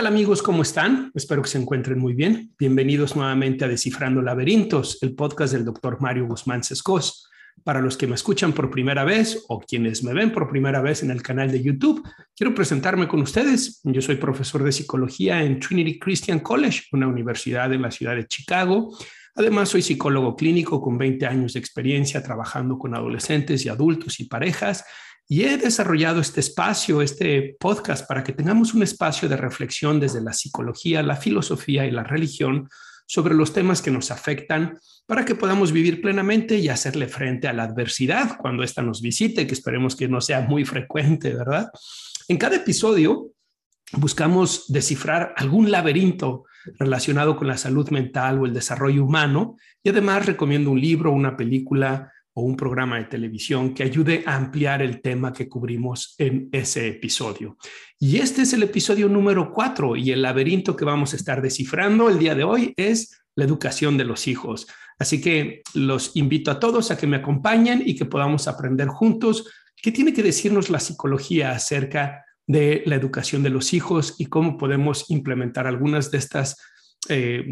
¿Qué tal amigos? ¿Cómo están? Espero que se encuentren muy bien. Bienvenidos nuevamente a Descifrando Laberintos, el podcast del doctor Mario Guzmán Sescos. Para los que me escuchan por primera vez o quienes me ven por primera vez en el canal de YouTube, quiero presentarme con ustedes. Yo soy profesor de psicología en Trinity Christian College, una universidad en la ciudad de Chicago. Además, soy psicólogo clínico con 20 años de experiencia trabajando con adolescentes y adultos y parejas y he desarrollado este espacio, este podcast, para que tengamos un espacio de reflexión desde la psicología, la filosofía y la religión sobre los temas que nos afectan para que podamos vivir plenamente y hacerle frente a la adversidad cuando ésta nos visite, que esperemos que no sea muy frecuente, ¿verdad? En cada episodio buscamos descifrar algún laberinto relacionado con la salud mental o el desarrollo humano y además recomiendo un libro, una película, o un programa de televisión que ayude a ampliar el tema que cubrimos en ese episodio. Y este es el episodio número cuatro y el laberinto que vamos a estar descifrando el día de hoy es la educación de los hijos. Así que los invito a todos a que me acompañen y que podamos aprender juntos qué tiene que decirnos la psicología acerca de la educación de los hijos y cómo podemos implementar algunas de estas eh,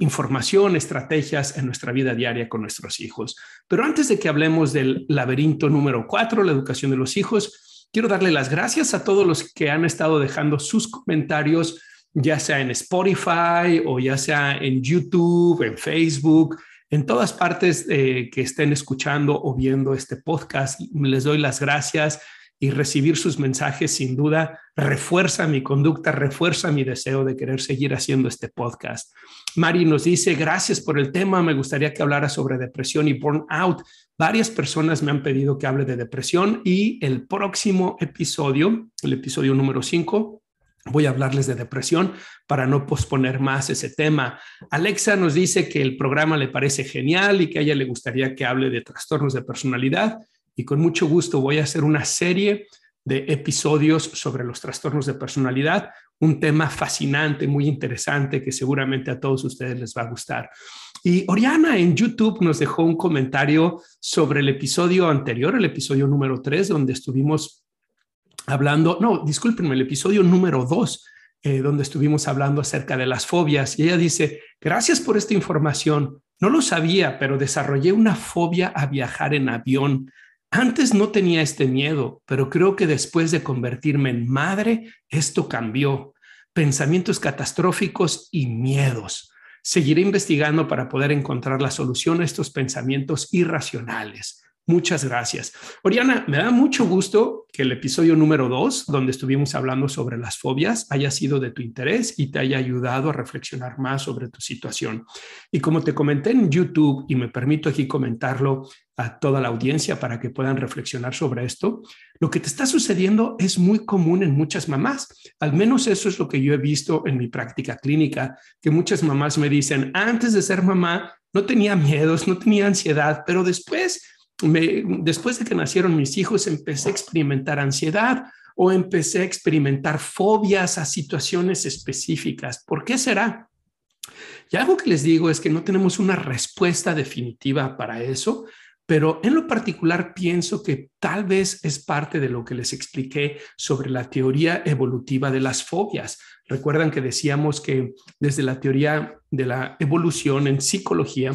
información, estrategias en nuestra vida diaria con nuestros hijos. Pero antes de que hablemos del laberinto número cuatro, la educación de los hijos, quiero darle las gracias a todos los que han estado dejando sus comentarios, ya sea en Spotify o ya sea en YouTube, en Facebook, en todas partes eh, que estén escuchando o viendo este podcast. Les doy las gracias y recibir sus mensajes sin duda refuerza mi conducta, refuerza mi deseo de querer seguir haciendo este podcast. Mari nos dice, gracias por el tema, me gustaría que hablara sobre depresión y burnout. Varias personas me han pedido que hable de depresión y el próximo episodio, el episodio número 5, voy a hablarles de depresión para no posponer más ese tema. Alexa nos dice que el programa le parece genial y que a ella le gustaría que hable de trastornos de personalidad y con mucho gusto voy a hacer una serie de episodios sobre los trastornos de personalidad, un tema fascinante, muy interesante que seguramente a todos ustedes les va a gustar. Y Oriana en YouTube nos dejó un comentario sobre el episodio anterior, el episodio número 3, donde estuvimos hablando, no, discúlpenme, el episodio número 2, eh, donde estuvimos hablando acerca de las fobias. Y ella dice, gracias por esta información. No lo sabía, pero desarrollé una fobia a viajar en avión. Antes no tenía este miedo, pero creo que después de convertirme en madre, esto cambió. Pensamientos catastróficos y miedos. Seguiré investigando para poder encontrar la solución a estos pensamientos irracionales. Muchas gracias. Oriana, me da mucho gusto que el episodio número dos, donde estuvimos hablando sobre las fobias, haya sido de tu interés y te haya ayudado a reflexionar más sobre tu situación. Y como te comenté en YouTube, y me permito aquí comentarlo a toda la audiencia para que puedan reflexionar sobre esto, lo que te está sucediendo es muy común en muchas mamás. Al menos eso es lo que yo he visto en mi práctica clínica, que muchas mamás me dicen, antes de ser mamá, no tenía miedos, no tenía ansiedad, pero después después de que nacieron mis hijos, empecé a experimentar ansiedad o empecé a experimentar fobias a situaciones específicas. ¿Por qué será? Y algo que les digo es que no tenemos una respuesta definitiva para eso, pero en lo particular pienso que tal vez es parte de lo que les expliqué sobre la teoría evolutiva de las fobias. Recuerdan que decíamos que desde la teoría de la evolución en psicología,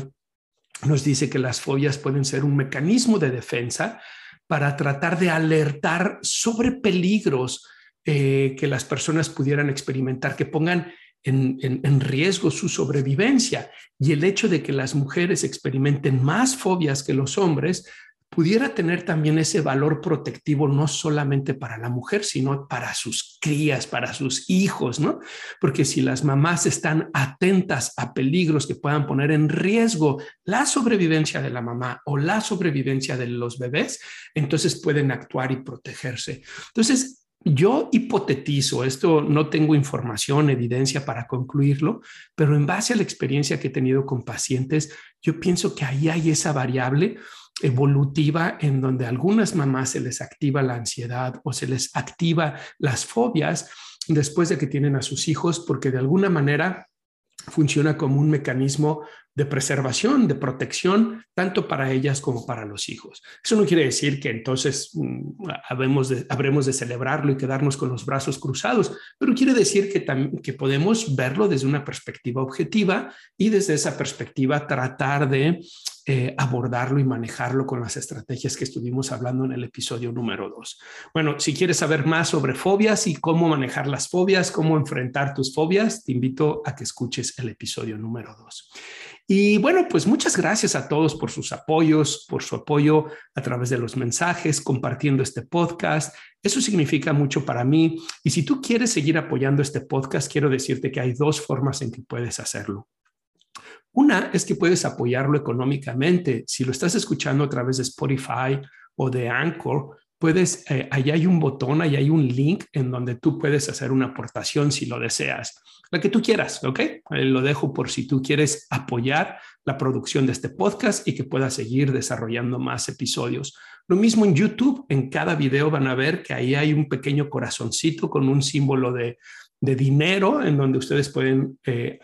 nos dice que las fobias pueden ser un mecanismo de defensa para tratar de alertar sobre peligros eh, que las personas pudieran experimentar, que pongan en, riesgo su sobrevivencia. Y el hecho de que las mujeres experimenten más fobias que los hombres pudiera tener también ese valor protectivo no solamente para la mujer, sino para sus crías, para sus hijos, ¿no? Porque si las mamás están atentas a peligros que puedan poner en riesgo la sobrevivencia de la mamá o la sobrevivencia de los bebés, entonces pueden actuar y protegerse. Entonces, yo hipotetizo, esto no tengo información, evidencia para concluirlo, pero en base a la experiencia que he tenido con pacientes, yo pienso que ahí hay esa variable evolutiva en donde a algunas mamás se les activa la ansiedad o se les activa las fobias después de que tienen a sus hijos porque de alguna manera funciona como un mecanismo de preservación, de protección, tanto para ellas como para los hijos. Eso no quiere decir que entonces mm, de, habremos de celebrarlo y quedarnos con los brazos cruzados, pero quiere decir que, que podemos verlo desde una perspectiva objetiva y desde esa perspectiva tratar de eh, abordarlo y manejarlo con las estrategias que estuvimos hablando en el episodio número dos. Bueno, si quieres saber más sobre fobias y cómo manejar las fobias, cómo enfrentar tus fobias, te invito a que escuches el episodio número dos. Y bueno, pues muchas gracias a todos por sus apoyos, por su apoyo a través de los mensajes, compartiendo este podcast. Eso significa mucho para mí. Y si tú quieres seguir apoyando este podcast, quiero decirte que hay dos formas en que puedes hacerlo. Una es que puedes apoyarlo económicamente. Si lo estás escuchando a través de Spotify o de Anchor, puedes, eh, ahí hay un botón, ahí hay un link en donde tú puedes hacer una aportación si lo deseas, la que tú quieras, ¿ok? Eh, lo dejo por si tú quieres apoyar la producción de este podcast y que pueda seguir desarrollando más episodios. Lo mismo en YouTube, en cada video van a ver que ahí hay un pequeño corazoncito con un símbolo de, de dinero en donde ustedes pueden eh,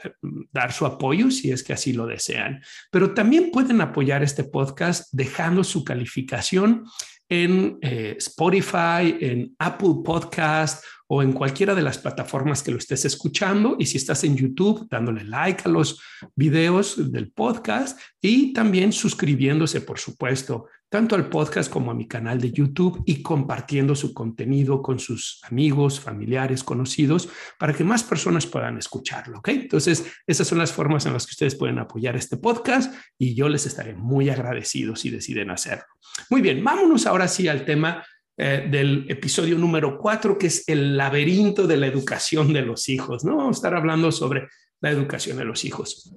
dar su apoyo si es que así lo desean. Pero también pueden apoyar este podcast dejando su calificación en eh, Spotify, en Apple Podcast o en cualquiera de las plataformas que lo estés escuchando. Y si estás en YouTube, dándole like a los videos del podcast y también suscribiéndose, por supuesto, tanto al podcast como a mi canal de YouTube y compartiendo su contenido con sus amigos, familiares, conocidos, para que más personas puedan escucharlo. ¿ok? Entonces, esas son las formas en las que ustedes pueden apoyar este podcast y yo les estaré muy agradecido si deciden hacerlo. Muy bien, vámonos ahora sí al tema eh, del episodio número cuatro, que es el laberinto de la educación de los hijos. ¿no? Vamos a estar hablando sobre la educación de los hijos.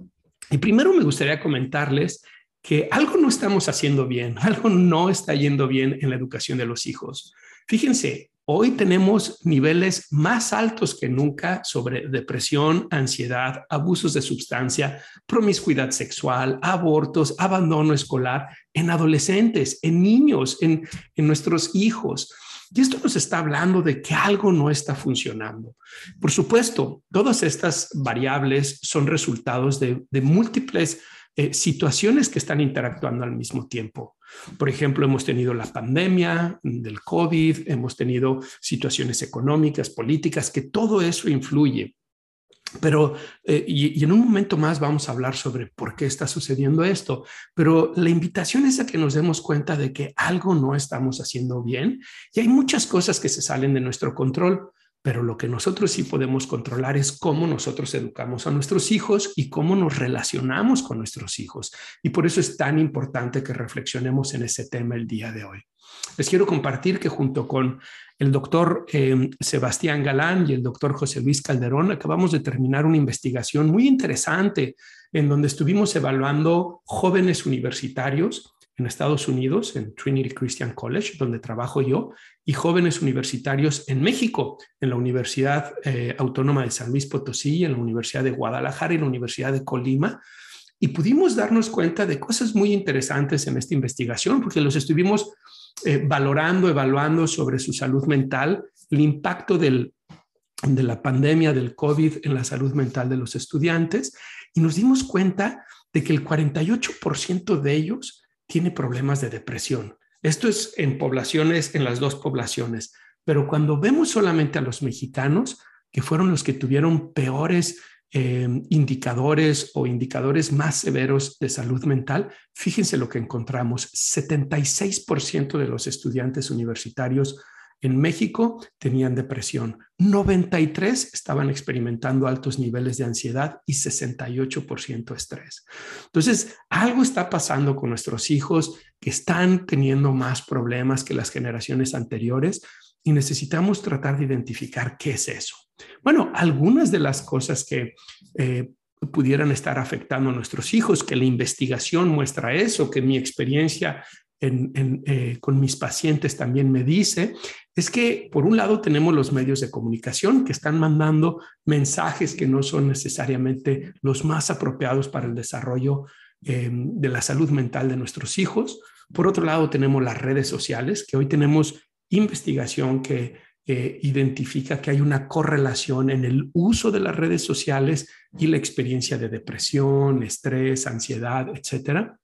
Y primero me gustaría comentarles que algo no estamos haciendo bien, algo no está yendo bien en la educación de los hijos. Fíjense, hoy tenemos niveles más altos que nunca sobre depresión, ansiedad, abusos de sustancia, promiscuidad sexual, abortos, abandono escolar en adolescentes, en niños, en, nuestros hijos. Y esto nos está hablando de que algo no está funcionando. Por supuesto, todas estas variables son resultados de, de múltiples eh, situaciones que están interactuando al mismo tiempo. Por ejemplo, hemos tenido la pandemia del COVID, hemos tenido situaciones económicas, políticas, que todo eso influye. Pero, eh, y, en un momento más vamos a hablar sobre por qué está sucediendo esto, pero la invitación es a que nos demos cuenta de que algo no estamos haciendo bien y hay muchas cosas que se salen de nuestro control pero lo que nosotros sí podemos controlar es cómo nosotros educamos a nuestros hijos y cómo nos relacionamos con nuestros hijos. Y por eso es tan importante que reflexionemos en ese tema el día de hoy. Les quiero compartir que junto con el doctor eh, Sebastián Galán y el doctor José Luis Calderón acabamos de terminar una investigación muy interesante en donde estuvimos evaluando jóvenes universitarios en Estados Unidos, en Trinity Christian College, donde trabajo yo, y jóvenes universitarios en México, en la Universidad eh, Autónoma de San Luis Potosí, en la Universidad de Guadalajara y la Universidad de Colima. Y pudimos darnos cuenta de cosas muy interesantes en esta investigación, porque los estuvimos eh, valorando, evaluando sobre su salud mental, el impacto del, de la pandemia del COVID en la salud mental de los estudiantes, y nos dimos cuenta de que el 48% de ellos tiene problemas de depresión. Esto es en poblaciones, en las dos poblaciones, pero cuando vemos solamente a los mexicanos, que fueron los que tuvieron peores eh, indicadores o indicadores más severos de salud mental, fíjense lo que encontramos. 76% de los estudiantes universitarios en México tenían depresión, 93 estaban experimentando altos niveles de ansiedad y 68% estrés. Entonces, algo está pasando con nuestros hijos que están teniendo más problemas que las generaciones anteriores y necesitamos tratar de identificar qué es eso. Bueno, algunas de las cosas que eh, pudieran estar afectando a nuestros hijos, que la investigación muestra eso, que mi experiencia eh, con mis pacientes también me dice, es que por un lado tenemos los medios de comunicación que están mandando mensajes que no son necesariamente los más apropiados para el desarrollo eh, de la salud mental de nuestros hijos. Por otro lado tenemos las redes sociales, que hoy tenemos investigación que identifica que hay una correlación en el uso de las redes sociales y la experiencia de depresión, estrés, ansiedad, etcétera.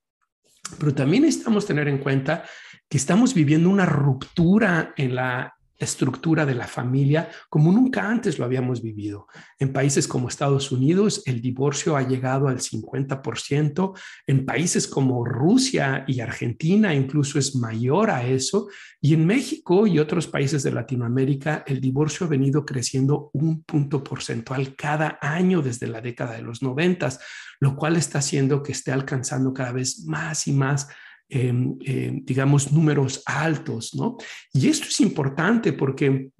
Pero también necesitamos tener en cuenta que estamos viviendo una ruptura en la estructura de la familia como nunca antes lo habíamos vivido. En países como Estados Unidos, el divorcio ha llegado al 50%. En países como Rusia y Argentina, incluso es mayor a eso. Y en México y otros países de Latinoamérica, el divorcio ha venido creciendo un punto porcentual cada año desde la década de los noventas, lo cual está haciendo que esté alcanzando cada vez más y más Em, em, digamos, números altos, ¿no? Y esto es importante porque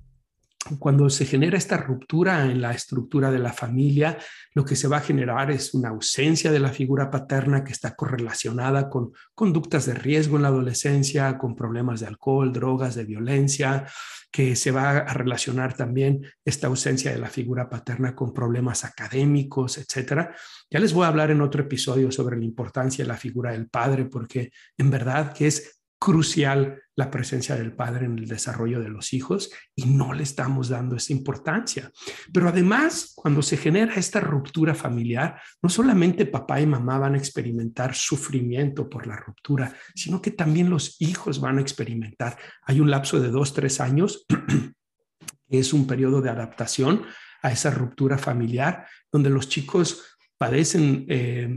cuando se genera esta ruptura en la estructura de la familia, lo que se va a generar es una ausencia de la figura paterna que está correlacionada con conductas de riesgo en la adolescencia, con problemas de alcohol, drogas, de violencia, que se va a relacionar también esta ausencia de la figura paterna con problemas académicos, etcétera. Ya les voy a hablar en otro episodio sobre la importancia de la figura del padre, porque en verdad que es crucial la presencia del padre en el desarrollo de los hijos y no le estamos dando esa importancia. Pero además, cuando se genera esta ruptura familiar, no solamente papá y mamá van a experimentar sufrimiento por la ruptura, sino que también los hijos van a experimentar. Hay un lapso de dos, tres años, que es un periodo de adaptación a esa ruptura familiar, donde los chicos padecen eh,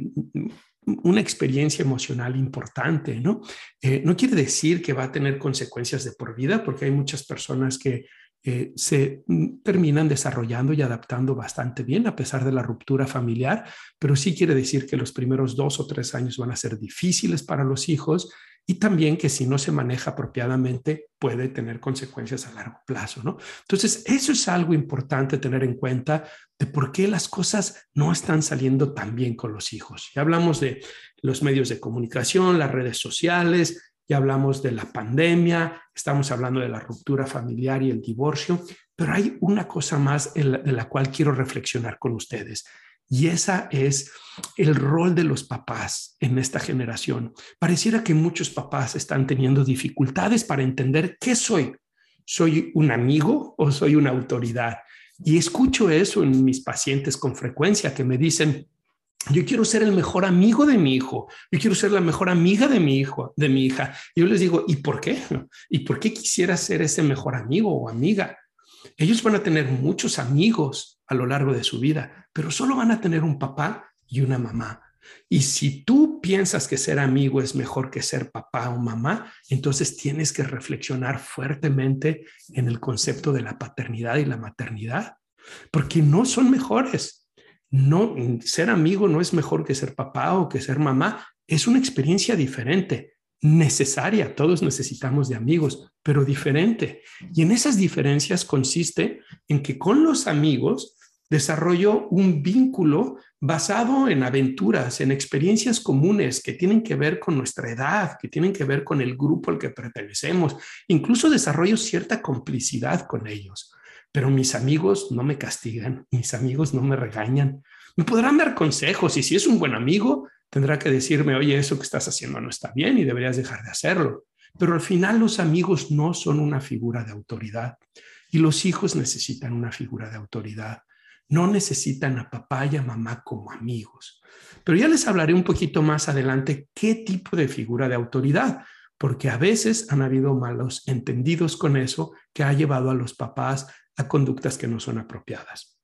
una experiencia emocional importante, ¿no? Eh, no quiere decir que va a tener consecuencias de por vida, porque hay muchas personas que eh, se mm, terminan desarrollando y adaptando bastante bien a pesar de la ruptura familiar, pero sí quiere decir que los primeros dos o tres años van a ser difíciles para los hijos y también que si no se maneja apropiadamente puede tener consecuencias a largo plazo, ¿no? Entonces, eso es algo importante tener en cuenta de por qué las cosas no están saliendo tan bien con los hijos. Ya hablamos de los medios de comunicación, las redes sociales, ya hablamos de la pandemia, estamos hablando de la ruptura familiar y el divorcio, pero hay una cosa más de la cual quiero reflexionar con ustedes y esa es el rol de los papás en esta generación. Pareciera que muchos papás están teniendo dificultades para entender qué soy. ¿Soy un amigo o soy una autoridad? Y escucho eso en mis pacientes con frecuencia que me dicen, yo quiero ser el mejor amigo de mi hijo, yo quiero ser la mejor amiga de mi hijo, de mi hija. Yo les digo, ¿y por qué? ¿Y por qué quisiera ser ese mejor amigo o amiga? Ellos van a tener muchos amigos a lo largo de su vida, pero solo van a tener un papá y una mamá. Y si tú piensas que ser amigo es mejor que ser papá o mamá, entonces tienes que reflexionar fuertemente en el concepto de la paternidad y la maternidad, porque no son mejores. No, ser amigo no es mejor que ser papá o que ser mamá, es una experiencia diferente necesaria, todos necesitamos de amigos, pero diferente. Y en esas diferencias consiste en que con los amigos desarrollo un vínculo basado en aventuras, en experiencias comunes que tienen que ver con nuestra edad, que tienen que ver con el grupo al que pertenecemos. Incluso desarrollo cierta complicidad con ellos. Pero mis amigos no me castigan, mis amigos no me regañan. Me podrán dar consejos y si es un buen amigo, tendrá que decirme, oye, eso que estás haciendo no está bien y deberías dejar de hacerlo. Pero al final los amigos no son una figura de autoridad y los hijos necesitan una figura de autoridad. No necesitan a papá y a mamá como amigos. Pero ya les hablaré un poquito más adelante qué tipo de figura de autoridad, porque a veces han habido malos entendidos con eso que ha llevado a los papás a conductas que no son apropiadas.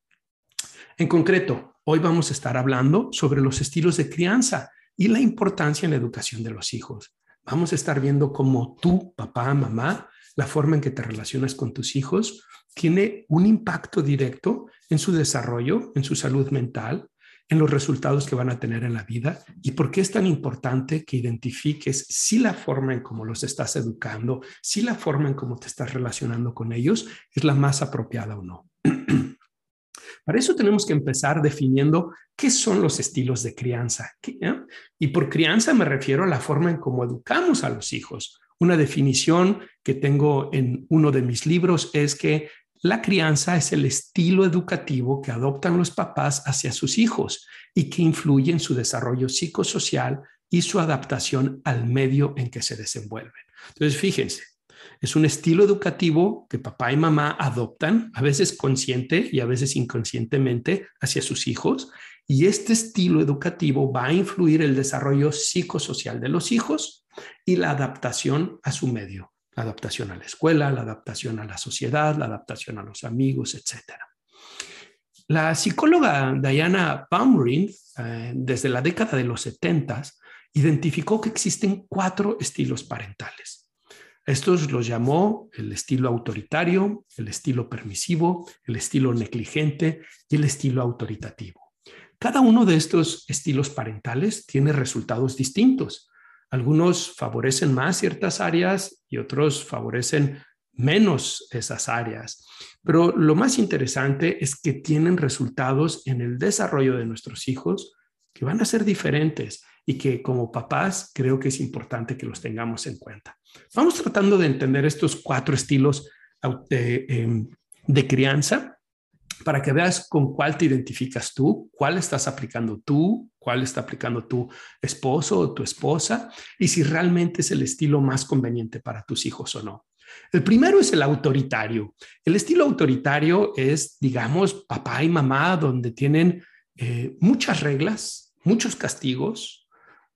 En concreto, Hoy vamos a estar hablando sobre los estilos de crianza y la importancia en la educación de los hijos. Vamos a estar viendo cómo tú, papá, mamá, la forma en que te relacionas con tus hijos tiene un impacto directo en su desarrollo, en su salud mental, los resultados que van a tener en la vida y por qué es tan importante que identifiques si la forma en cómo los estás educando, si la forma en cómo te estás relacionando con ellos es la más apropiada o no. Para eso tenemos que empezar definiendo qué son los estilos de crianza. Y por crianza me refiero a la forma en cómo educamos a los hijos. Una definición que tengo en uno de mis libros es que la crianza es el estilo educativo que adoptan los papás hacia sus hijos y que influye en su desarrollo psicosocial y su adaptación al medio en que se desenvuelven. Entonces, fíjense, Es un estilo educativo que papá y mamá adoptan, a veces consciente y a veces inconscientemente, hacia sus hijos. Y este estilo educativo va a influir el desarrollo psicosocial de los hijos y la adaptación a su medio, la adaptación a la escuela, la adaptación a la sociedad, la adaptación a los amigos, etc. La psicóloga Diana Baumrind, eh, desde la década de los 70, identificó que existen cuatro estilos parentales. Estos los llamó el estilo autoritario, el estilo permisivo, el estilo negligente y el estilo autoritativo. Cada uno de estos estilos parentales tiene resultados distintos. Algunos favorecen más ciertas áreas y otros favorecen menos esas áreas. Pero lo más interesante es que tienen resultados en el desarrollo de nuestros hijos que van a ser diferentes y que como papás creo que es importante que los tengamos en cuenta. Vamos tratando de entender estos cuatro estilos de, em, de crianza para que veas con cuál te identificas tú, cuál estás aplicando tú, cuál está aplicando tu esposo o tu esposa y si realmente es el estilo más conveniente para tus hijos o no. El primero es el autoritario. El estilo autoritario es, digamos, papá y mamá, donde tienen eh, muchas reglas, muchos castigos,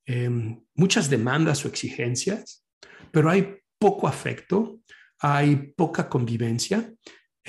em, muchas demandas o exigencias, pero hay poco afecto, hay poca convivencia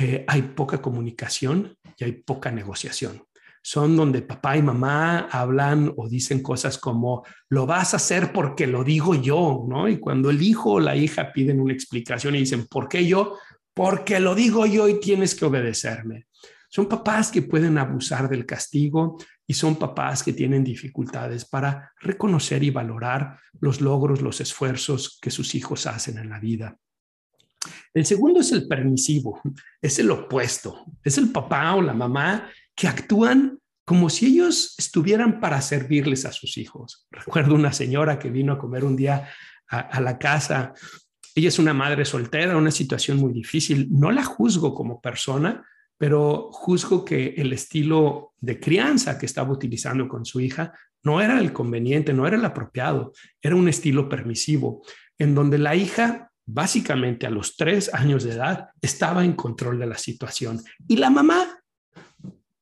eh, hay poca comunicación y hay poca negociación. Son donde papá y mamá hablan o dicen cosas como, lo vas a hacer porque lo digo yo, ¿no? Y cuando el hijo o la hija piden una explicación y dicen, ¿por qué yo? Porque lo digo yo y tienes que obedecerme. Son papás que pueden abusar del castigo y son papás que tienen dificultades para reconocer y valorar los logros, los esfuerzos que sus hijos hacen en la vida. El segundo es el permisivo, es el opuesto, es el papá o la mamá que actúan como si ellos estuvieran para servirles a sus hijos. Recuerdo una señora que vino a comer un día a, la casa. Ella es una madre soltera, una situación muy difícil. No la juzgo como persona, pero juzgo que el estilo de crianza que estaba utilizando con su hija no era el conveniente, no era el apropiado, era un estilo permisivo, en donde la hija básicamente a los tres años de edad, estaba en control de la situación. Y la mamá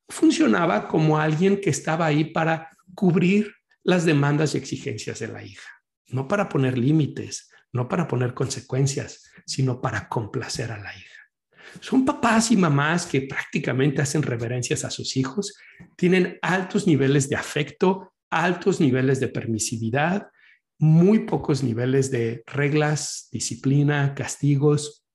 funcionaba como alguien que estaba ahí para cubrir las demandas y exigencias de la hija, no para poner límites, no para poner consecuencias, sino para complacer a la hija. Son papás y mamás que prácticamente hacen reverencias a sus hijos, tienen altos niveles de afecto, altos niveles de permisividad, muy pocos niveles de reglas, disciplina, castigos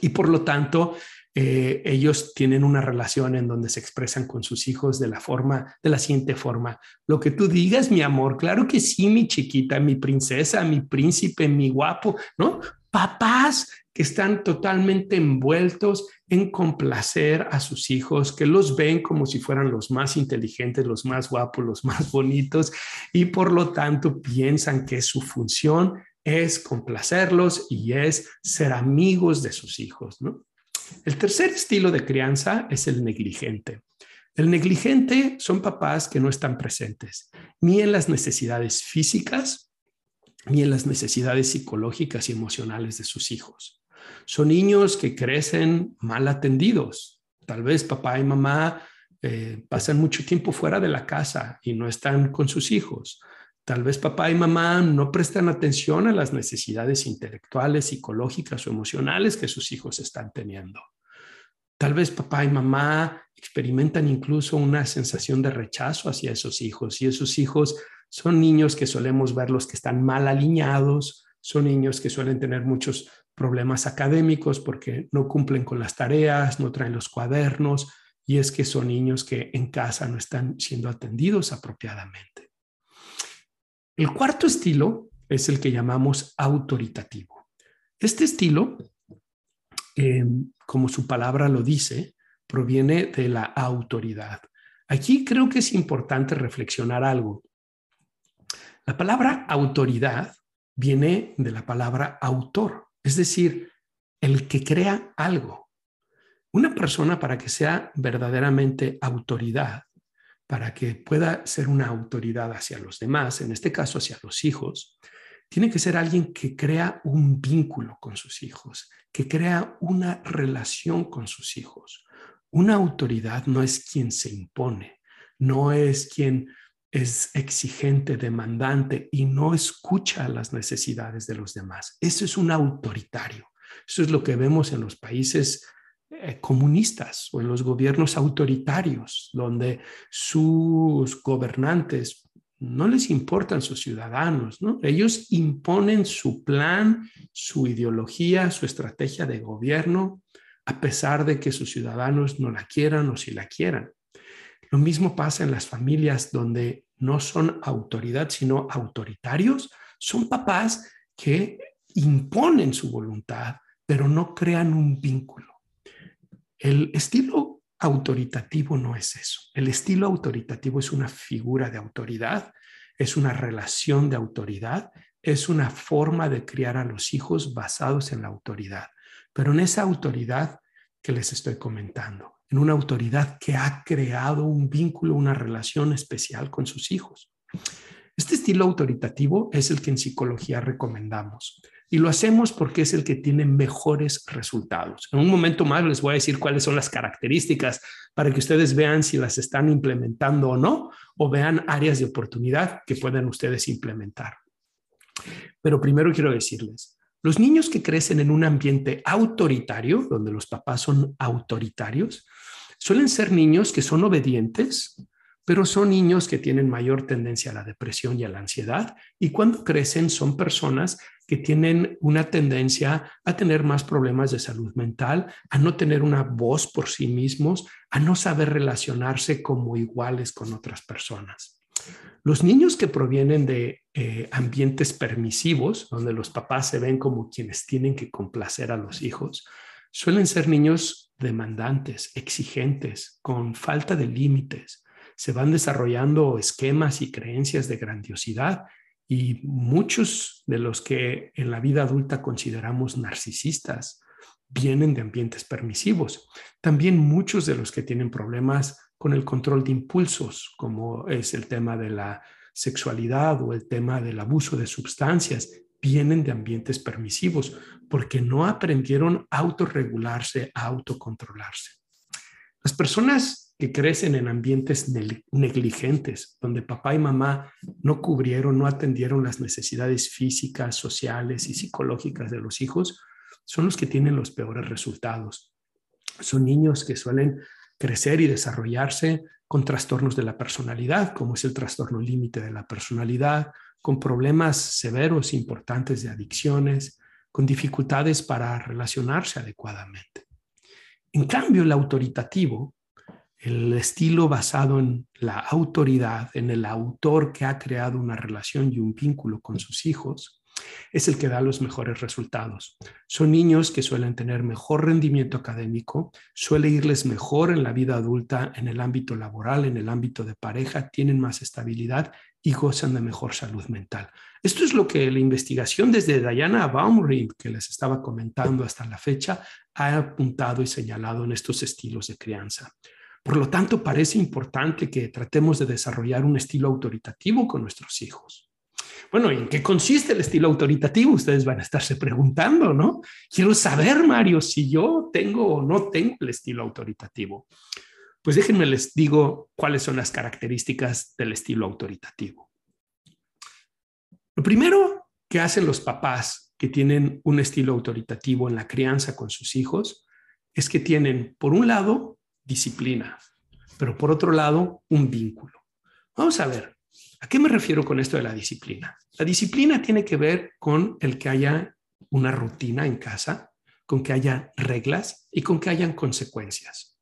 y por lo tanto eh, ellos tienen una relación en donde se expresan con sus hijos de la forma, de la siguiente forma. Lo que tú digas, mi amor, claro que sí, mi chiquita, mi princesa, mi príncipe, mi guapo, ¿no? Papás que están totalmente envueltos en complacer a sus hijos, que los ven como si fueran los más inteligentes, los más guapos, los más bonitos, y por lo tanto piensan que su función es complacerlos y es ser amigos de sus hijos. El tercer estilo de crianza es el negligente. El negligente son papás que no están presentes ni en las necesidades físicas ni en las necesidades psicológicas y emocionales de sus hijos. Son niños que crecen mal atendidos. Tal vez papá y mamá eh, pasan mucho tiempo fuera de la casa y no están con sus hijos. Tal vez papá y mamá no prestan atención a las necesidades intelectuales, psicológicas o emocionales que sus hijos están teniendo. Tal vez papá y mamá experimentan incluso una sensación de rechazo hacia esos hijos y esos hijos son niños que solemos verlos que están mal alineados, son niños que suelen tener muchos problemas académicos porque no cumplen con las tareas, no traen los cuadernos y es que son niños que en casa no están siendo atendidos apropiadamente. El cuarto estilo es el que llamamos autoritativo. Este estilo, eh, como su palabra lo dice, proviene de la autoridad. Aquí creo que es importante reflexionar algo. La palabra autoridad viene de la palabra autor. Es decir, el que crea algo. Una persona para que sea verdaderamente autoridad, para que pueda ser una autoridad hacia los demás, en este caso hacia los hijos, tiene que ser alguien que crea un vínculo con sus hijos, que crea una relación con sus hijos. Una autoridad no es quien se impone, no es quien es exigente, demandante y no escucha las necesidades de los demás. Eso es un autoritario. Eso es lo que vemos en los países eh, comunistas o en los gobiernos autoritarios, donde sus gobernantes no les importan sus ciudadanos, ¿no? Ellos imponen su plan, su ideología, su estrategia de gobierno, a pesar de que sus ciudadanos no la quieran o si la quieran. Lo mismo pasa en las familias donde no son autoridad, sino autoritarios. Son papás que imponen su voluntad, pero no crean un vínculo. El estilo autoritativo no es eso. El estilo autoritativo es una figura de autoridad, es una relación de autoridad, es una forma de criar a los hijos basados en la autoridad. Pero en esa autoridad que les estoy comentando, en una autoridad que ha creado un vínculo, una relación especial con sus hijos. Este estilo autoritativo es el que en psicología recomendamos y lo hacemos porque es el que tiene mejores resultados. En un momento más les voy a decir cuáles son las características para que ustedes vean si las están implementando o no, o vean áreas de oportunidad que pueden ustedes implementar. Pero primero quiero decirles, los niños que crecen en un ambiente autoritario, donde los papás son autoritarios, suelen ser niños que son obedientes, pero son niños que tienen mayor tendencia a la depresión y a la ansiedad y cuando crecen son personas que tienen una tendencia a tener más problemas de salud mental, a no tener una voz por sí mismos, a no saber relacionarse como iguales con otras personas. Los niños que provienen de eh, ambientes permisivos, donde los papás se ven como quienes tienen que complacer a los hijos, suelen ser niños demandantes, exigentes, con falta de límites, se van desarrollando esquemas y creencias de grandiosidad y muchos de los que en la vida adulta consideramos narcisistas vienen de ambientes permisivos. También muchos de los que tienen problemas con el control de impulsos, como es el tema de la sexualidad o el tema del abuso de sustancias, vienen de ambientes permisivos porque no aprendieron a autorregularse, a autocontrolarse. Las personas que crecen en ambientes negligentes, donde papá y mamá no cubrieron, no atendieron las necesidades físicas, sociales y psicológicas de los hijos, son los que tienen los peores resultados. Son niños que suelen crecer y desarrollarse con trastornos de la personalidad, como es el trastorno límite de la personalidad, con problemas severos, importantes de adicciones, con dificultades para relacionarse adecuadamente. En cambio, el autoritativo el estilo basado en la autoridad, en el autor que ha creado una relación y un vínculo con sus hijos, es el que da los mejores resultados. Son niños que suelen tener mejor rendimiento académico, suele irles mejor en la vida adulta, en el ámbito laboral, en el ámbito de pareja, tienen más estabilidad y gozan de mejor salud mental. Esto es lo que la investigación desde Diana Baumrind, que les estaba comentando hasta la fecha, ha apuntado y señalado en estos estilos de crianza. Por lo tanto, parece importante que tratemos de desarrollar un estilo autoritativo con nuestros hijos. Bueno, ¿en qué consiste el estilo autoritativo? Ustedes van a estarse preguntando, ¿no? Quiero saber, Mario, si yo tengo o no tengo el estilo autoritativo. Pues déjenme les digo cuáles son las características del estilo autoritativo. Lo primero que hacen los papás que tienen un estilo autoritativo en la crianza con sus hijos es que tienen, por un lado, disciplina, pero por otro lado, un vínculo. Vamos a ver, ¿a qué me refiero con esto de la disciplina? La disciplina tiene que ver con el que haya una rutina en casa, con que haya reglas y con que hayan consecuencias.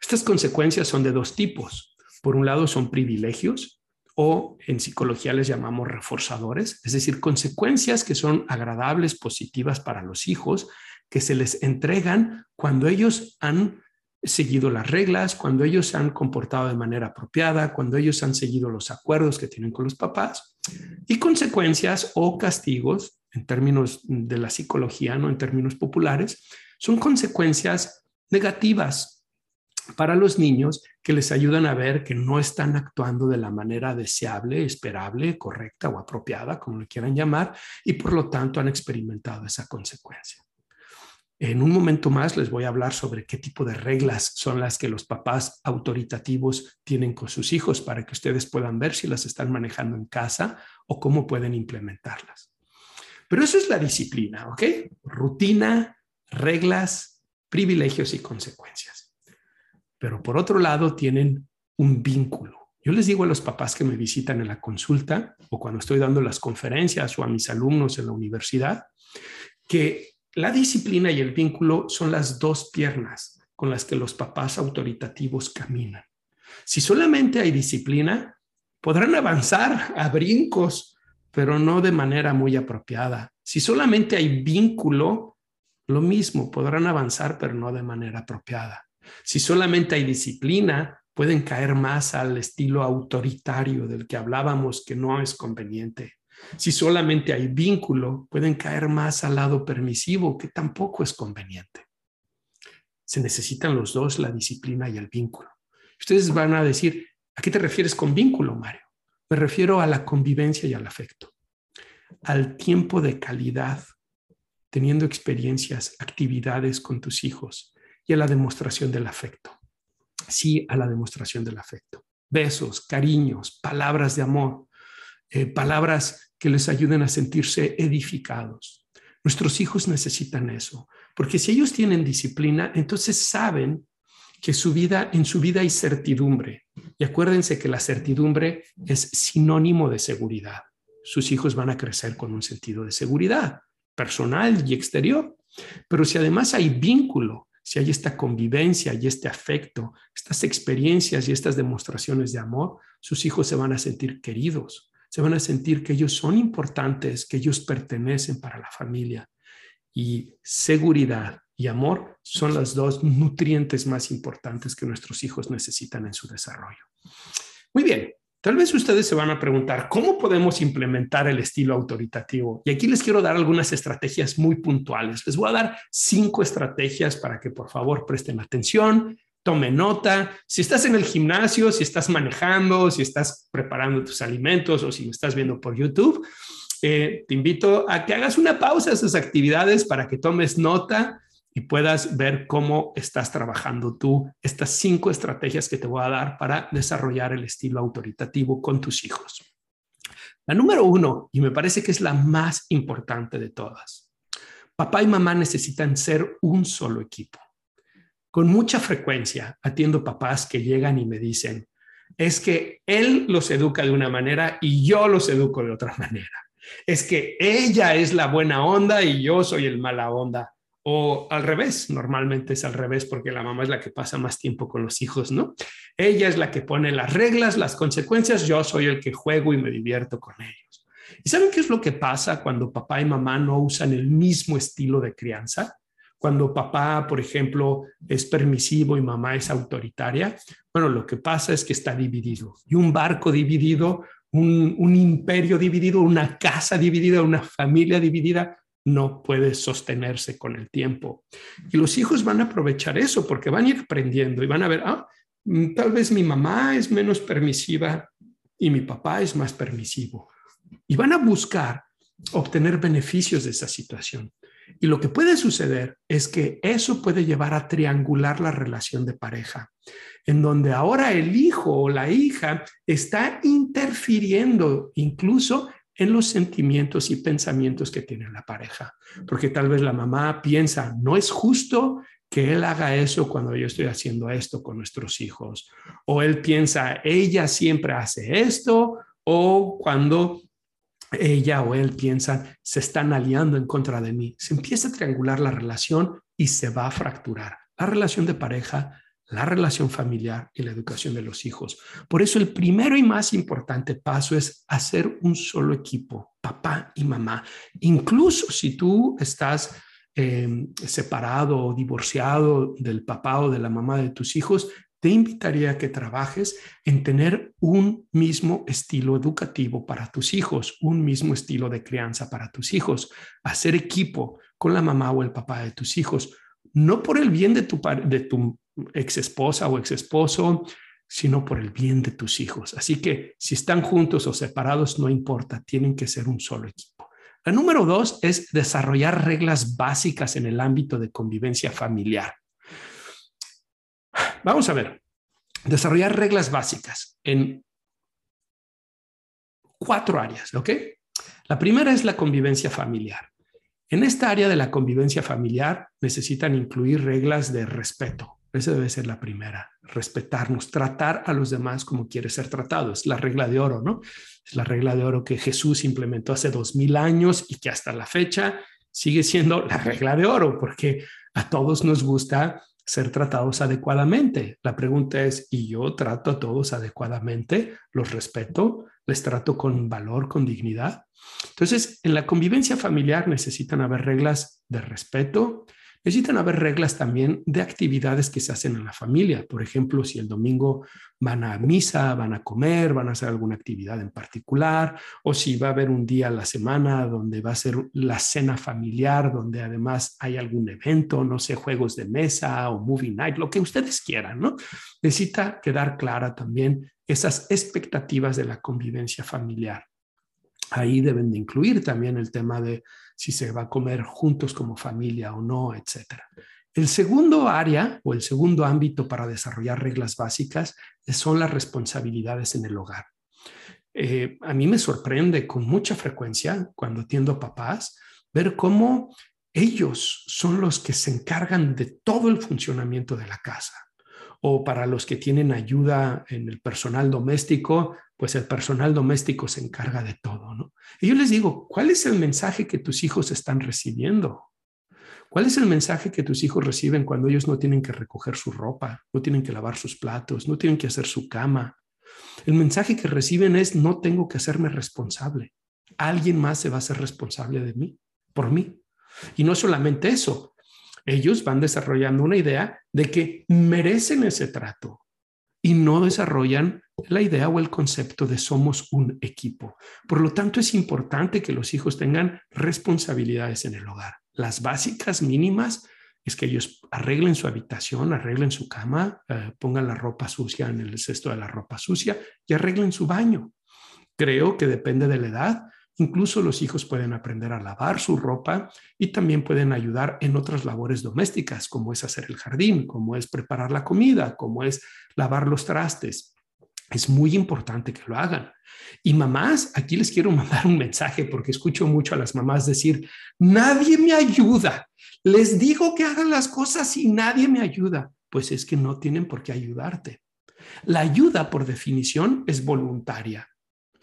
Estas consecuencias son de dos tipos. Por un lado son privilegios o en psicología les llamamos reforzadores, es decir, consecuencias que son agradables, positivas para los hijos, que se les entregan cuando ellos han seguido las reglas, cuando ellos se han comportado de manera apropiada, cuando ellos han seguido los acuerdos que tienen con los papás y consecuencias o castigos en términos de la psicología, no en términos populares, son consecuencias negativas para los niños que les ayudan a ver que no están actuando de la manera deseable, esperable, correcta o apropiada, como lo quieran llamar, y por lo tanto han experimentado esa consecuencia. En un momento más les voy a hablar sobre qué tipo de reglas son las que los papás autoritativos tienen con sus hijos para que ustedes puedan ver si las están manejando en casa o cómo pueden implementarlas. Pero eso es la disciplina, ¿ok? Rutina, reglas, privilegios y consecuencias. Pero por otro lado tienen un vínculo. Yo les digo a los papás que me visitan en la consulta o cuando estoy dando las conferencias o a mis alumnos en la universidad que la disciplina y el vínculo son las dos piernas con las que los papás autoritativos caminan. Si solamente hay disciplina, podrán avanzar a brincos, pero no de manera muy apropiada. Si solamente hay vínculo, lo mismo, podrán avanzar, pero no de manera apropiada. Si solamente hay disciplina, pueden caer más al estilo autoritario del que hablábamos, que no es conveniente. Si solamente hay vínculo, pueden caer más al lado permisivo, que tampoco es conveniente. Se necesitan los dos, la disciplina y el vínculo. Ustedes van a decir, ¿a qué te refieres con vínculo, Mario? Me refiero a la convivencia y al afecto, al tiempo de calidad, teniendo experiencias, actividades con tus hijos y a la demostración del afecto. Sí, a la demostración del afecto. Besos, cariños, palabras de amor, eh, palabras que les ayuden a sentirse edificados. Nuestros hijos necesitan eso, porque si ellos tienen disciplina, entonces saben que su vida, en su vida hay certidumbre. Y acuérdense que la certidumbre es sinónimo de seguridad. Sus hijos van a crecer con un sentido de seguridad personal y exterior. Pero si además hay vínculo, si hay esta convivencia y este afecto, estas experiencias y estas demostraciones de amor, sus hijos se van a sentir queridos, se van a sentir que ellos son importantes, que ellos pertenecen para la familia. Y seguridad y amor son las dos nutrientes más importantes que nuestros hijos necesitan en su desarrollo. Muy bien, tal vez ustedes se van a preguntar, ¿cómo podemos implementar el estilo autoritativo? Y aquí les quiero dar algunas estrategias muy puntuales. Les voy a dar cinco estrategias para que por favor presten atención tome nota. Si estás en el gimnasio, si estás manejando, si estás preparando tus alimentos o si me estás viendo por YouTube, eh, te invito a que hagas una pausa a esas actividades para que tomes nota y puedas ver cómo estás trabajando tú estas cinco estrategias que te voy a dar para desarrollar el estilo autoritativo con tus hijos. La número uno, y me parece que es la más importante de todas, papá y mamá necesitan ser un solo equipo con mucha frecuencia atiendo papás que llegan y me dicen, es que él los educa de una manera y yo los educo de otra manera. Es que ella es la buena onda y yo soy el mala onda. O al revés, normalmente es al revés porque la mamá es la que pasa más tiempo con los hijos, ¿no? Ella es la que pone las reglas, las consecuencias, yo soy el que juego y me divierto con ellos. ¿Y saben qué es lo que pasa cuando papá y mamá no usan el mismo estilo de crianza? Cuando papá, por ejemplo, es permisivo y mamá es autoritaria, bueno, lo que pasa es que está dividido. Y un barco dividido, un, imperio dividido, una casa dividida, una familia dividida, no puede sostenerse con el tiempo. Y los hijos van a aprovechar eso porque van a ir aprendiendo y van a ver, ah, mm, tal vez mi mamá es menos permisiva y mi papá es más permisivo. Y van a buscar obtener beneficios de esa situación. Y lo que puede suceder es que eso puede llevar a triangular la relación de pareja, en donde ahora el hijo o la hija está interfiriendo incluso en los sentimientos y pensamientos que tiene la pareja. Porque tal vez la mamá piensa, no es justo que él haga eso cuando yo estoy haciendo esto con nuestros hijos. O él piensa, ella siempre hace esto. O cuando ella o él piensan, se están aliando en contra de mí. Se empieza a triangular la relación y se va a fracturar la relación de pareja, la relación familiar y la educación de los hijos. Por eso el primero y más importante paso es hacer un solo equipo, papá y mamá. Incluso si tú estás eh, separado o divorciado del papá o de la mamá de tus hijos, te invitaría a que trabajes en tener un mismo estilo educativo para tus hijos, un mismo estilo de crianza para tus hijos, hacer equipo con la mamá o el papá de tus hijos, no por el bien de tu, de ex esposa o ex esposo, sino por el bien de tus hijos. Así que si están juntos o separados, no importa, tienen que ser un solo equipo. La número dos es desarrollar reglas básicas en el ámbito de convivencia familiar. Vamos a ver, desarrollar reglas básicas en cuatro áreas, ¿ok? La primera es la convivencia familiar. En esta área de la convivencia familiar necesitan incluir reglas de respeto. Esa debe ser la primera, respetarnos, tratar a los demás como quiere ser tratado. Es la regla de oro, ¿no? Es la regla de oro que Jesús implementó hace dos mil años y que hasta la fecha sigue siendo la regla de oro, porque a todos nos gusta ser tratados adecuadamente. La pregunta es, ¿y yo trato a todos adecuadamente? ¿Los respeto? ¿Les trato con valor, con dignidad? Entonces, en la convivencia familiar necesitan haber reglas de respeto, necesitan haber reglas también de actividades que se hacen en la familia. Por ejemplo, si el domingo van a misa, van a comer, van a hacer alguna actividad en particular, o si va a haber un día a la semana donde va a ser la cena familiar, donde además hay algún evento, no sé, juegos de mesa o movie night, lo que ustedes quieran, ¿no? Necesita quedar clara también esas expectativas de la convivencia familiar. Ahí deben de incluir también el tema de si se va a comer juntos como familia o no, etcétera. El segundo área o el segundo ámbito para desarrollar reglas básicas son las responsabilidades en el hogar. Eh, a mí me sorprende con mucha frecuencia cuando atiendo a papás ver cómo ellos son los que se encargan de todo el funcionamiento de la casa o para los que tienen ayuda en el personal doméstico, pues el personal doméstico se encarga de todo, ¿no? Y yo les digo, ¿cuál es el mensaje que tus hijos están recibiendo? ¿Cuál es el mensaje que tus hijos reciben cuando ellos no tienen que recoger su ropa, no tienen que lavar sus platos, no tienen que hacer su cama? El mensaje que reciben es, no tengo que hacerme responsable. Alguien más se va a hacer responsable de mí, por mí. Y no solamente eso, ellos van desarrollando una idea de que merecen ese trato y no desarrollan la idea o el concepto de somos un equipo. Por lo tanto, es importante que los hijos tengan responsabilidades en el hogar. Las básicas mínimas es que ellos arreglen su habitación, arreglen su cama, eh, pongan la ropa sucia en el cesto de la ropa sucia y arreglen su baño. Creo que depende de la edad, Incluso los hijos pueden aprender a lavar su ropa y también pueden ayudar en otras labores domésticas, como es hacer el jardín, como es preparar la comida, como es lavar los trastes. Es muy importante que lo hagan. Y mamás, aquí les quiero mandar un mensaje porque escucho mucho a las mamás decir, nadie me ayuda. Les digo que hagan las cosas y nadie me ayuda. Pues es que no tienen por qué ayudarte. La ayuda, por definición, es voluntaria.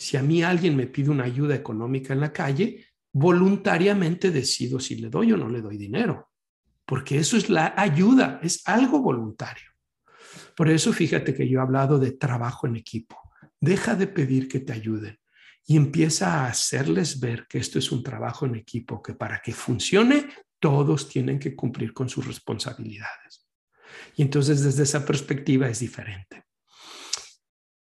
Si a mí alguien me pide una ayuda económica en la calle, voluntariamente decido si le doy o no le doy dinero, porque eso es la ayuda, es algo voluntario. Por eso fíjate que yo he hablado de trabajo en equipo. Deja de pedir que te ayuden y empieza a hacerles ver que esto es un trabajo en equipo, que para que funcione todos tienen que cumplir con sus responsabilidades. Y entonces desde esa perspectiva es diferente.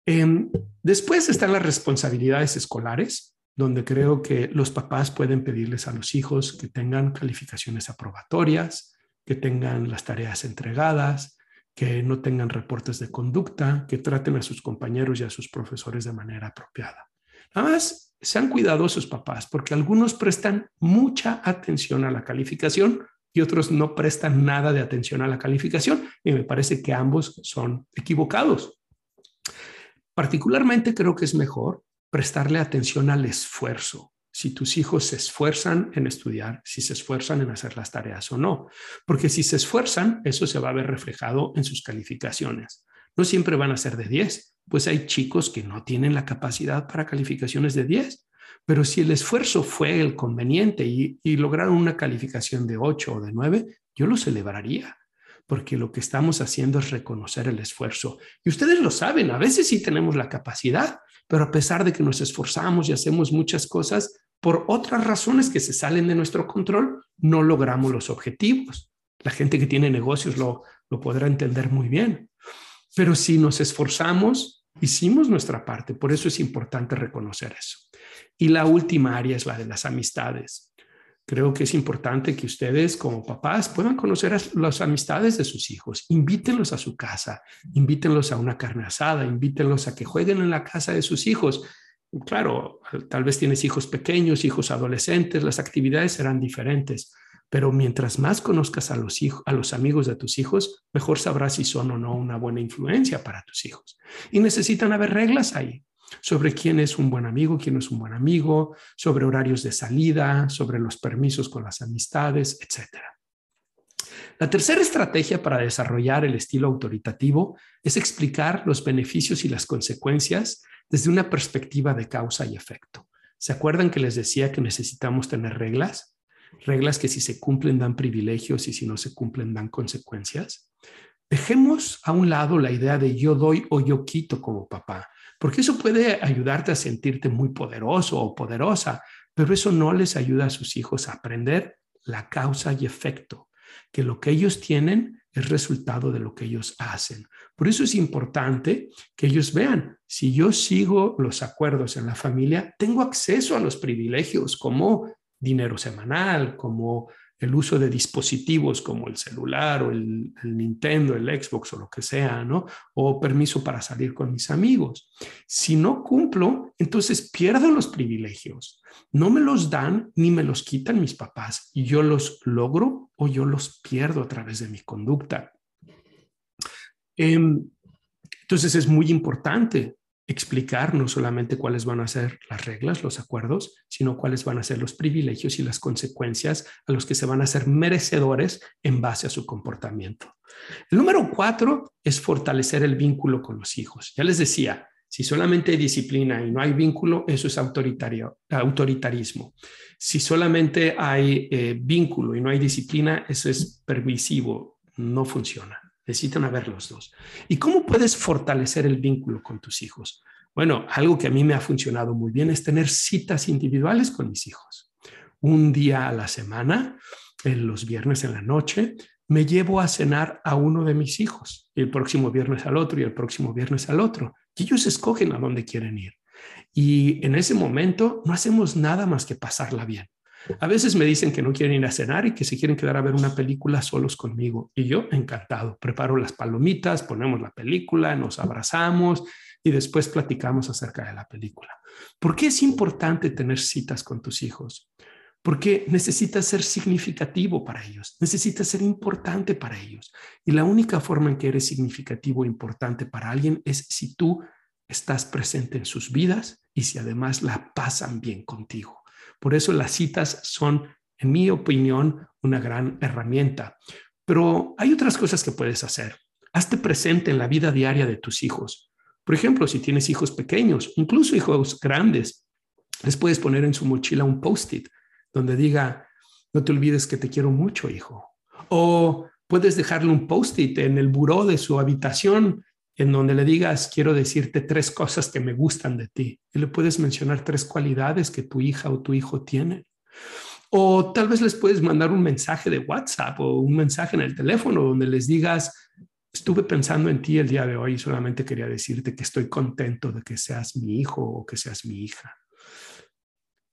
Em, después están las responsabilidades escolares, donde creo que los papás pueden pedirles a los hijos que tengan calificaciones aprobatorias, que tengan las tareas entregadas, que no tengan reportes de conducta, que traten a sus compañeros y a sus profesores de manera apropiada. Nada más, sean cuidadosos papás, porque algunos prestan mucha atención a la calificación y otros no prestan nada de atención a la calificación, y me parece que ambos son equivocados. Particularmente creo que es mejor prestarle atención al esfuerzo. Si tus hijos se esfuerzan en estudiar, si se esfuerzan en hacer las tareas o no. Porque si se esfuerzan, eso se va a ver reflejado en sus calificaciones. No siempre van a ser de 10, pues hay chicos que no tienen la capacidad para calificaciones de 10. Pero si el esfuerzo fue el conveniente y, lograron una calificación de 8 o de 9, yo lo celebraría porque lo que estamos haciendo es reconocer el esfuerzo. Y ustedes lo saben, a veces sí tenemos la capacidad, pero a pesar de que nos esforzamos y hacemos muchas cosas, por otras razones que se salen de nuestro control, no logramos los objetivos. La gente que tiene negocios lo, lo podrá entender muy bien. Pero si nos esforzamos, hicimos nuestra parte. Por eso es importante reconocer eso. Y la última área es la de las amistades. Creo que es importante que ustedes como papás puedan conocer las amistades de sus hijos. Invítenlos a su casa, invítenlos a una carne asada, invítenlos a que jueguen en la casa de sus hijos. Claro, tal vez tienes hijos pequeños, hijos adolescentes, las actividades serán diferentes, pero mientras más conozcas a los, hijos, a los amigos de tus hijos, mejor sabrás si son o no una buena influencia para tus hijos. Y necesitan haber reglas ahí sobre quién es un buen amigo, quién no es un buen amigo, sobre horarios de salida, sobre los permisos con las amistades, etc. La tercera estrategia para desarrollar el estilo autoritativo es explicar los beneficios y las consecuencias desde una perspectiva de causa y efecto. ¿Se acuerdan que les decía que necesitamos tener reglas? Reglas que si se cumplen dan privilegios y si no se cumplen dan consecuencias. Dejemos a un lado la idea de yo doy o yo quito como papá porque eso puede ayudarte a sentirte muy poderoso o poderosa, pero eso no les ayuda a sus hijos a aprender la causa y efecto, que lo que ellos tienen es resultado de lo que ellos hacen. Por eso es importante que ellos vean, si yo sigo los acuerdos en la familia, tengo acceso a los privilegios como dinero semanal, como el uso de dispositivos como el celular o el, Nintendo, el Xbox o lo que sea, ¿no? O permiso para salir con mis amigos. Si no cumplo, entonces pierdo los privilegios. No me los dan ni me los quitan mis papás yo los logro o yo los pierdo a través de mi conducta. Em, entonces es muy importante explicar no solamente cuáles van a ser las reglas, los acuerdos, sino cuáles van a ser los privilegios y las consecuencias a los que se van a ser merecedores en base a su comportamiento. El número cuatro es fortalecer el vínculo con los hijos. Ya les decía, si solamente hay disciplina y no hay vínculo, eso es autoritario, autoritarismo. Si solamente hay eh, vínculo y no hay disciplina, eso es permisivo, no funciona. Necesitan haber los dos. ¿Y cómo puedes fortalecer el vínculo con tus hijos? Bueno, algo que a mí me ha funcionado muy bien es tener citas individuales con mis hijos. Un día a la semana, en los viernes en la noche, me llevo a cenar a uno de mis hijos, y el próximo viernes al otro y el próximo viernes al otro. Y ellos escogen a dónde quieren ir. Y en ese momento no hacemos nada más que pasarla bien. A veces me dicen que no quieren ir a cenar y que se quieren quedar a ver una película solos conmigo. Y yo, encantado, preparo las palomitas, ponemos la película, nos abrazamos y después platicamos acerca de la película. ¿Por qué es importante tener citas con tus hijos? Porque necesitas ser significativo para ellos, necesitas ser importante para ellos. Y la única forma en que eres significativo e importante para alguien es si tú estás presente en sus vidas y si además la pasan bien contigo. Por eso las citas son, en mi opinión, una gran herramienta. Pero hay otras cosas que puedes hacer. Hazte presente en la vida diaria de tus hijos. Por ejemplo, si tienes hijos pequeños, incluso hijos grandes, les puedes poner en su mochila un post-it donde diga, no te olvides que te quiero mucho, hijo. O puedes dejarle un post-it en el buró de su habitación en donde le digas, quiero decirte tres cosas que me gustan de ti. Y le puedes mencionar tres cualidades que tu hija o tu hijo tiene. O tal vez les puedes mandar un mensaje de WhatsApp o un mensaje en el teléfono donde les digas, estuve pensando en ti el día de hoy y solamente quería decirte que estoy contento de que seas mi hijo o que seas mi hija.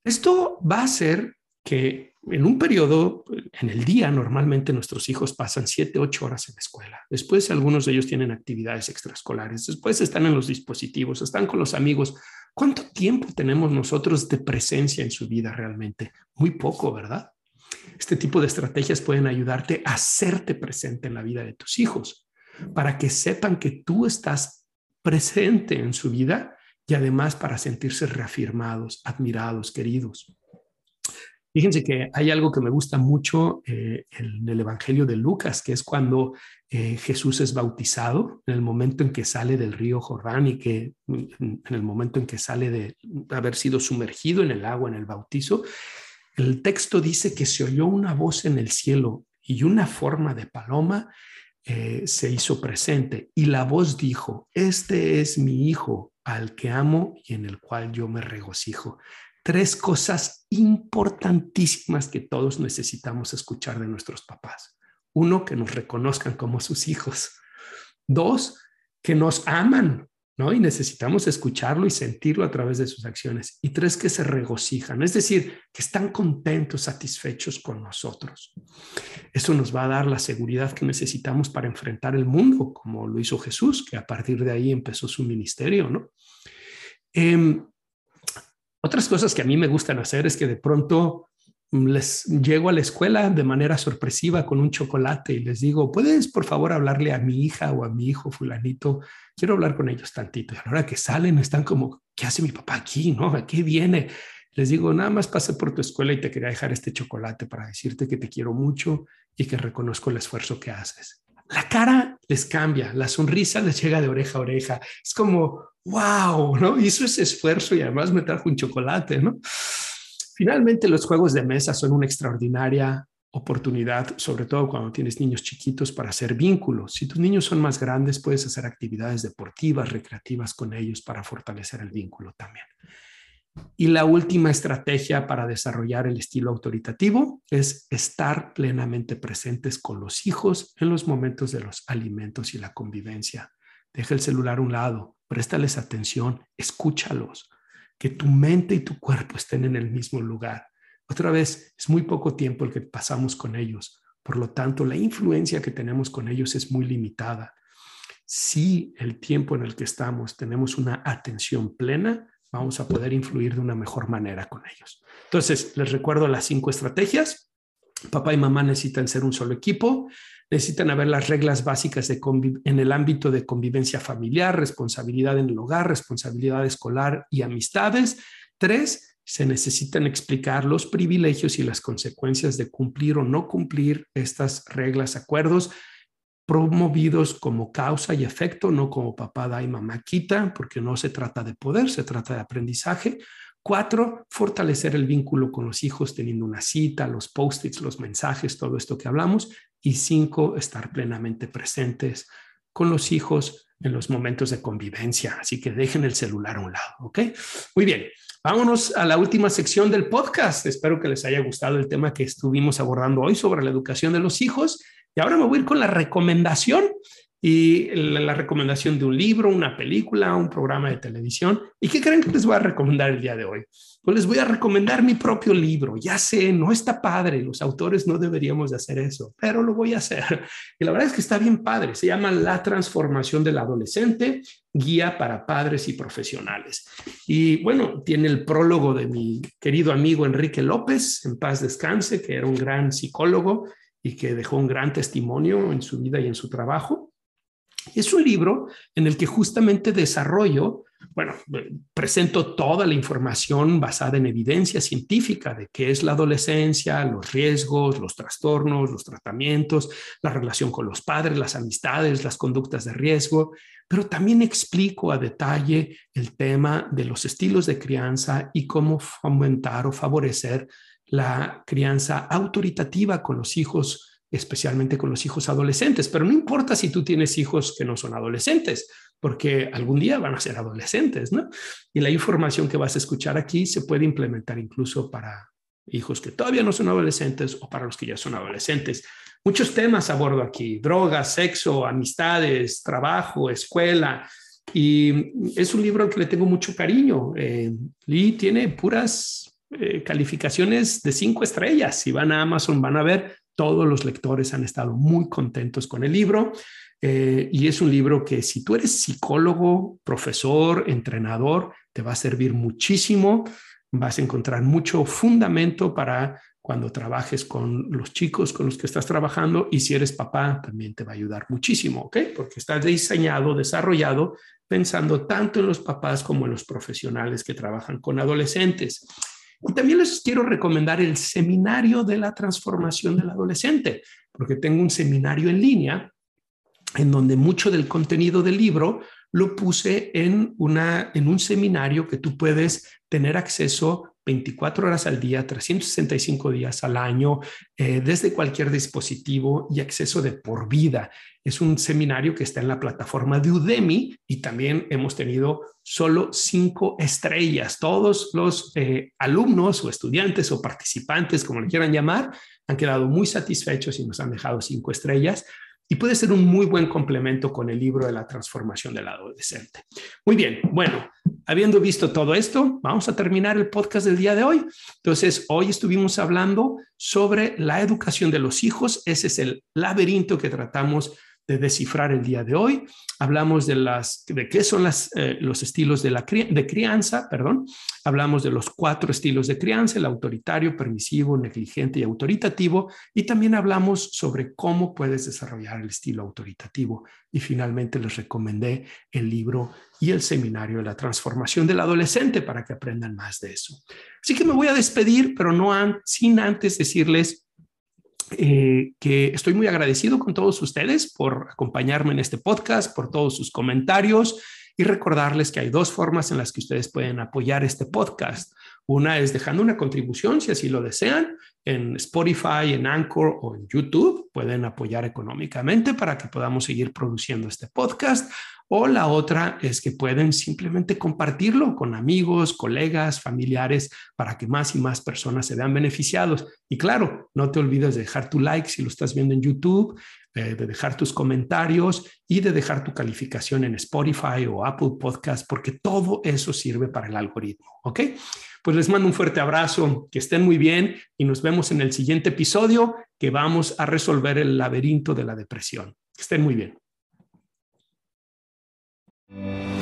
Esto va a hacer que en un periodo, en el día, normalmente nuestros hijos pasan siete, ocho horas en la escuela. Después algunos de ellos tienen actividades extraescolares. Después están en los dispositivos, están con los amigos. ¿Cuánto tiempo tenemos nosotros de presencia en su vida realmente? Muy poco, ¿verdad? Este tipo de estrategias pueden ayudarte a hacerte presente en la vida de tus hijos, para que sepan que tú estás presente en su vida y además para sentirse reafirmados, admirados, queridos. Fíjense que hay algo que me gusta mucho eh, en el Evangelio de Lucas, que es cuando eh, Jesús es bautizado, en el momento en que sale del río Jordán y que en el momento en que sale de haber sido sumergido en el agua en el bautizo, el texto dice que se oyó una voz en el cielo y una forma de paloma eh, se hizo presente. Y la voz dijo, este es mi hijo al que amo y en el cual yo me regocijo tres cosas importantísimas que todos necesitamos escuchar de nuestros papás. Uno, que nos reconozcan como sus hijos. Dos, que nos aman ¿no? Y necesitamos escucharlo y sentirlo a través de sus acciones. Y tres, que se regocijan, es decir, que están contentos, satisfechos con nosotros. Eso nos va a dar la seguridad que necesitamos para enfrentar el mundo, como lo hizo Jesús, que a partir de ahí empezó su ministerio, ¿no? Em, otras cosas que a mí me gustan hacer es que de pronto les llego a la escuela de manera sorpresiva con un chocolate y les digo, ¿puedes por favor hablarle a mi hija o a mi hijo fulanito? Quiero hablar con ellos tantito. Y a la hora que salen están como, ¿qué hace mi papá aquí? ¿No? ¿A qué viene? Les digo, nada más pasé por tu escuela y te quería dejar este chocolate para decirte que te quiero mucho y que reconozco el esfuerzo que haces. La cara les cambia, la sonrisa les llega de oreja a oreja. Es como, wow, ¿no? Hizo ese esfuerzo y además me trajo un chocolate, ¿no? Finalmente, los juegos de mesa son una extraordinaria oportunidad, sobre todo cuando tienes niños chiquitos, para hacer vínculos. Si tus niños son más grandes, puedes hacer actividades deportivas, recreativas con ellos para fortalecer el vínculo también. Y la última estrategia para desarrollar el estilo autoritativo es estar plenamente presentes con los hijos en los momentos de los alimentos y la convivencia. Deja el celular a un lado, préstales atención, escúchalos, que tu mente y tu cuerpo estén en el mismo lugar. Otra vez, es muy poco tiempo el que pasamos con ellos. Por lo tanto, la influencia que tenemos con ellos es muy limitada. Si el tiempo en el que estamos tenemos una atención plena, vamos a poder influir de una mejor manera con ellos. Entonces, les recuerdo las cinco estrategias. Papá y mamá necesitan ser un solo equipo necesitan haber las reglas básicas de en el ámbito de convivencia familiar, responsabilidad en el hogar, responsabilidad escolar y amistades. Tres, se necesitan explicar los privilegios y las consecuencias de cumplir o no cumplir estas reglas, acuerdos promovidos como causa y efecto, no como papá da y mamá quita, porque no se trata de poder, se trata de aprendizaje. Cuatro, fortalecer el vínculo con los hijos teniendo una cita, los post-its, los mensajes, todo esto que hablamos. Y cinco, estar plenamente presentes con los hijos en los momentos de convivencia. Así que dejen el celular a un lado, ¿ok? Muy bien, vámonos a la última sección del podcast. Espero que les haya gustado el tema que estuvimos abordando hoy sobre la educación de los hijos. Y ahora me voy a ir con la recomendación y la, recomendación de un libro, una película, un programa de televisión. ¿Y qué creen que les voy a recomendar el día de hoy? Pues les voy a recomendar mi propio libro. Ya sé, no está padre, los autores no deberíamos de hacer eso, pero lo voy a hacer. Y la verdad es que está bien padre. Se llama La transformación del adolescente, guía para padres y profesionales. Y bueno, tiene el prólogo de mi querido amigo Enrique López, en paz descanse, que era un gran psicólogo y que dejó un gran testimonio en su vida y en su trabajo. Es un libro en el que justamente desarrollo, bueno, presento toda la información basada en evidencia científica de qué es la adolescencia, los riesgos, los trastornos, los tratamientos, la relación con los padres, las amistades, las conductas de riesgo, pero también explico a detalle el tema de los estilos de crianza y cómo fomentar o favorecer la crianza autoritativa con los hijos especialmente con los hijos adolescentes, pero no importa si tú tienes hijos que no son adolescentes, porque algún día van a ser adolescentes, ¿no? Y la información que vas a escuchar aquí se puede implementar incluso para hijos que todavía no son adolescentes o para los que ya son adolescentes. Muchos temas abordo aquí, drogas, sexo, amistades, trabajo, escuela. Y es un libro al que le tengo mucho cariño. Eh, Lee tiene puras eh, calificaciones de cinco estrellas. Si van a Amazon van a ver todos los lectores han estado muy contentos con el libro eh, y es un libro que si tú eres psicólogo, profesor, entrenador, te va a servir muchísimo. Vas a encontrar mucho fundamento para cuando trabajes con los chicos con los que estás trabajando y si eres papá también te va a ayudar muchísimo, ¿ok? Porque está diseñado, desarrollado pensando tanto en los papás como en los profesionales que trabajan con adolescentes. Y también les quiero recomendar el seminario de la transformación del adolescente, porque tengo un seminario en línea en donde mucho del contenido del libro lo puse en, una, en un seminario que tú puedes tener acceso 24 horas al día, 365 días al año, eh, desde cualquier dispositivo y acceso de por vida. Es un seminario que está en la plataforma de Udemy y también hemos tenido solo cinco estrellas. Todos los eh, alumnos o estudiantes o participantes, como le quieran llamar, han quedado muy satisfechos y nos han dejado cinco estrellas. Y puede ser un muy buen complemento con el libro de la transformación del adolescente. Muy bien, bueno, habiendo visto todo esto, vamos a terminar el podcast del día de hoy. Entonces, hoy estuvimos hablando sobre la educación de los hijos. Ese es el laberinto que tratamos de descifrar el día de hoy. Hablamos de, las, de qué son las, eh, los estilos de, la de crianza, perdón. Hablamos de los cuatro estilos de crianza, el autoritario, permisivo, negligente y autoritativo. Y también hablamos sobre cómo puedes desarrollar el estilo autoritativo. Y finalmente les recomendé el libro y el seminario de la transformación del adolescente para que aprendan más de eso. Así que me voy a despedir, pero no sin antes decirles eh, que estoy muy agradecido con todos ustedes por acompañarme en este podcast, por todos sus comentarios y recordarles que hay dos formas en las que ustedes pueden apoyar este podcast. Una es dejando una contribución, si así lo desean, en Spotify, en Anchor o en YouTube. Pueden apoyar económicamente para que podamos seguir produciendo este podcast. O la otra es que pueden simplemente compartirlo con amigos, colegas, familiares, para que más y más personas se vean beneficiados. Y claro, no te olvides de dejar tu like si lo estás viendo en YouTube, eh, de dejar tus comentarios y de dejar tu calificación en Spotify o Apple Podcast, porque todo eso sirve para el algoritmo. ¿Ok? Pues les mando un fuerte abrazo, que estén muy bien y nos vemos en el siguiente episodio que vamos a resolver el laberinto de la depresión. Que estén muy bien. mm